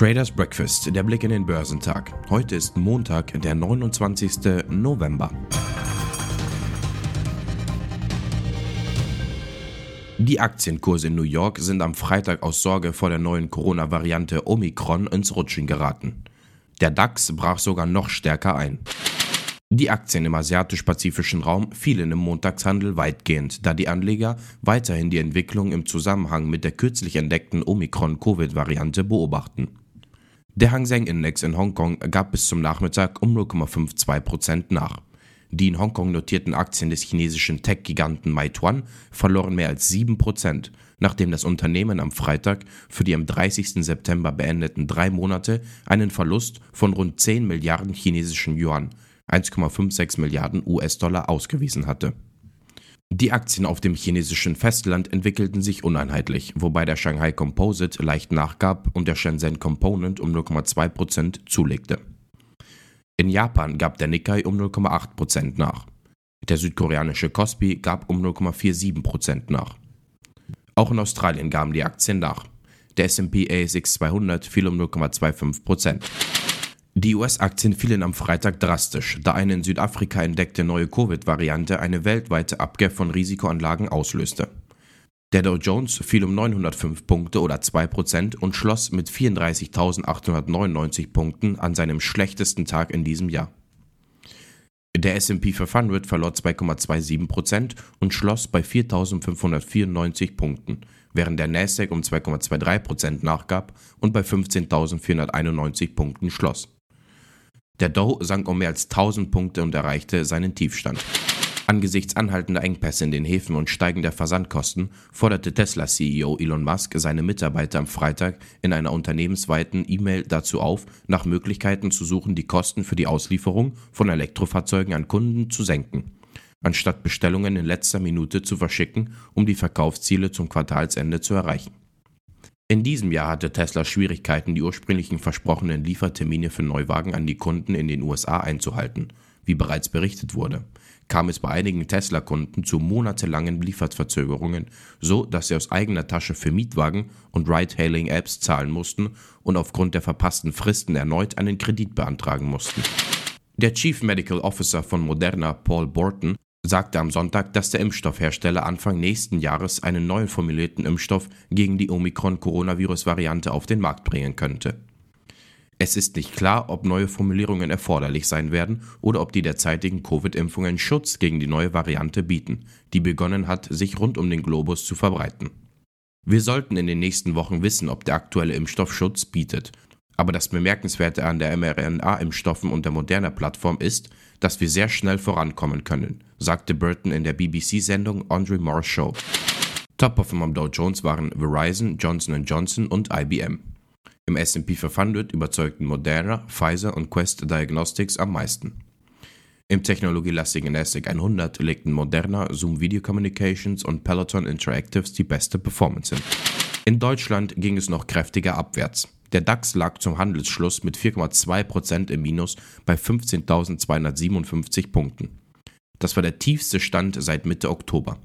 Traders Breakfast, der Blick in den Börsentag. Heute ist Montag, der 29. November. Die Aktienkurse in New York sind am Freitag aus Sorge vor der neuen Corona-Variante Omikron ins Rutschen geraten. Der DAX brach sogar noch stärker ein. Die Aktien im asiatisch-pazifischen Raum fielen im Montagshandel weitgehend, da die Anleger weiterhin die Entwicklung im Zusammenhang mit der kürzlich entdeckten Omikron-Covid-Variante beobachten. Der Hang Seng Index in Hongkong gab bis zum Nachmittag um 0,52% nach. Die in Hongkong notierten Aktien des chinesischen Tech-Giganten Meituan verloren mehr als 7%, nachdem das Unternehmen am Freitag für die am 30. September beendeten drei Monate einen Verlust von rund 10 Milliarden chinesischen Yuan, 1,56 Milliarden US-Dollar ausgewiesen hatte. Die Aktien auf dem chinesischen Festland entwickelten sich uneinheitlich, wobei der Shanghai Composite leicht nachgab und der Shenzhen Component um 0,2% zulegte. In Japan gab der Nikkei um 0,8% nach. Der südkoreanische Kospi gab um 0,47% nach. Auch in Australien gaben die Aktien nach. Der S&P ASX 200 fiel um 0,25%. Die US-Aktien fielen am Freitag drastisch, da eine in Südafrika entdeckte neue Covid-Variante eine weltweite Abkehr von Risikoanlagen auslöste. Der Dow Jones fiel um 905 Punkte oder 2% und schloss mit 34.899 Punkten an seinem schlechtesten Tag in diesem Jahr. Der S&P 500 verlor 2,27% und schloss bei 4.594 Punkten, während der Nasdaq um 2,23% nachgab und bei 15.491 Punkten schloss. Der Dow sank um mehr als 1000 Punkte und erreichte seinen Tiefstand. Angesichts anhaltender Engpässe in den Häfen und steigender Versandkosten forderte Tesla-CEO Elon Musk seine Mitarbeiter am Freitag in einer unternehmensweiten E-Mail dazu auf, nach Möglichkeiten zu suchen, die Kosten für die Auslieferung von Elektrofahrzeugen an Kunden zu senken, anstatt Bestellungen in letzter Minute zu verschicken, um die Verkaufsziele zum Quartalsende zu erreichen. In diesem Jahr hatte Tesla Schwierigkeiten, die ursprünglichen versprochenen Liefertermine für Neuwagen an die Kunden in den USA einzuhalten. Wie bereits berichtet wurde, kam es bei einigen Tesla-Kunden zu monatelangen Lieferverzögerungen, so dass sie aus eigener Tasche für Mietwagen und Ride-Hailing-Apps zahlen mussten und aufgrund der verpassten Fristen erneut einen Kredit beantragen mussten. Der Chief Medical Officer von Moderna, Paul Borton, sagte am Sonntag, dass der Impfstoffhersteller Anfang nächsten Jahres einen neu formulierten Impfstoff gegen die Omikron-Coronavirus-Variante auf den Markt bringen könnte. Es ist nicht klar, ob neue Formulierungen erforderlich sein werden oder ob die derzeitigen Covid-Impfungen Schutz gegen die neue Variante bieten, die begonnen hat, sich rund um den Globus zu verbreiten. Wir sollten in den nächsten Wochen wissen, ob der aktuelle Impfstoff Schutz bietet aber das Bemerkenswerte an der mRNA-Impfstoffen und der Moderna-Plattform ist, dass wir sehr schnell vorankommen können, sagte Burton in der BBC-Sendung Andre Moore Show. Top-Performer am Dow Jones waren Verizon, Johnson Johnson und IBM. Im S&P 500 überzeugten Moderna, Pfizer und Quest Diagnostics am meisten. Im technologielastigen NASDAQ 100 legten Moderna, Zoom Video Communications und Peloton Interactives die beste Performance hin. In Deutschland ging es noch kräftiger abwärts. Der DAX lag zum Handelsschluss mit 4,2% im Minus bei 15.257 Punkten. Das war der tiefste Stand seit Mitte Oktober.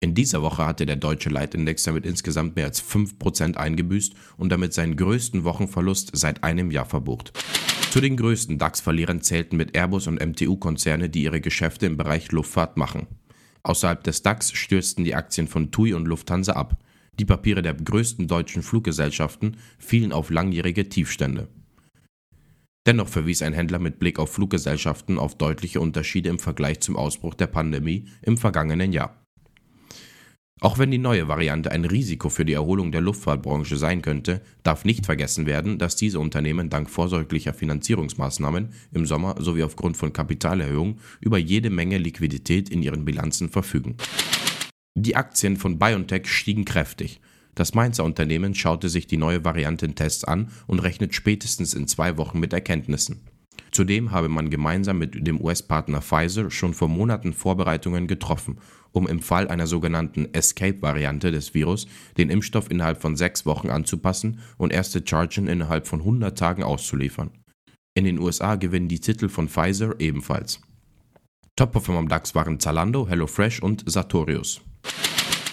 In dieser Woche hatte der deutsche Leitindex damit insgesamt mehr als 5% eingebüßt und damit seinen größten Wochenverlust seit einem Jahr verbucht. Zu den größten DAX-Verlierern zählten mit Airbus und MTU-Konzerne, die ihre Geschäfte im Bereich Luftfahrt machen. Außerhalb des DAX stürzten die Aktien von TUI und Lufthansa ab. Die Papiere der größten deutschen Fluggesellschaften fielen auf langjährige Tiefstände. Dennoch verwies ein Händler mit Blick auf Fluggesellschaften auf deutliche Unterschiede im Vergleich zum Ausbruch der Pandemie im vergangenen Jahr. Auch wenn die neue Variante ein Risiko für die Erholung der Luftfahrtbranche sein könnte, darf nicht vergessen werden, dass diese Unternehmen dank vorsorglicher Finanzierungsmaßnahmen im Sommer sowie aufgrund von Kapitalerhöhungen über jede Menge Liquidität in ihren Bilanzen verfügen. Die Aktien von BioNTech stiegen kräftig. Das Mainzer Unternehmen schaute sich die neue Variante in Tests an und rechnet spätestens in zwei Wochen mit Erkenntnissen. Zudem habe man gemeinsam mit dem US-Partner Pfizer schon vor Monaten Vorbereitungen getroffen, um im Fall einer sogenannten Escape-Variante des Virus den Impfstoff innerhalb von sechs Wochen anzupassen und erste Chargen innerhalb von 100 Tagen auszuliefern. In den USA gewinnen die Titel von Pfizer ebenfalls. Top-Performer am DAX waren Zalando, HelloFresh und Sartorius.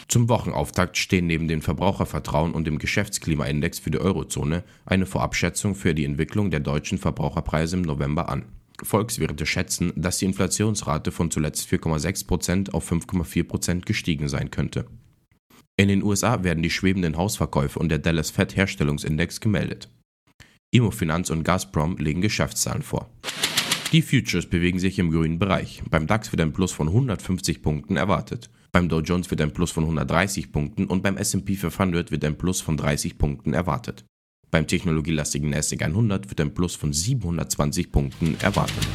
Zum Wochenauftakt stehen neben dem Verbrauchervertrauen und dem Geschäftsklimaindex für die Eurozone eine Vorabschätzung für die Entwicklung der deutschen Verbraucherpreise im November an. Volkswirte schätzen, dass die Inflationsrate von zuletzt 4,6% auf 5,4% gestiegen sein könnte. In den USA werden die schwebenden Hausverkäufe und der Dallas Fed Herstellungsindex gemeldet. Immofinanz und Gazprom legen Geschäftszahlen vor. Die Futures bewegen sich im grünen Bereich. Beim DAX wird ein Plus von 150 Punkten erwartet. Beim Dow Jones wird ein Plus von 130 Punkten und beim S&P 500 wird ein Plus von 30 Punkten erwartet. Beim technologielastigen NASDAQ 100 wird ein Plus von 720 Punkten erwartet.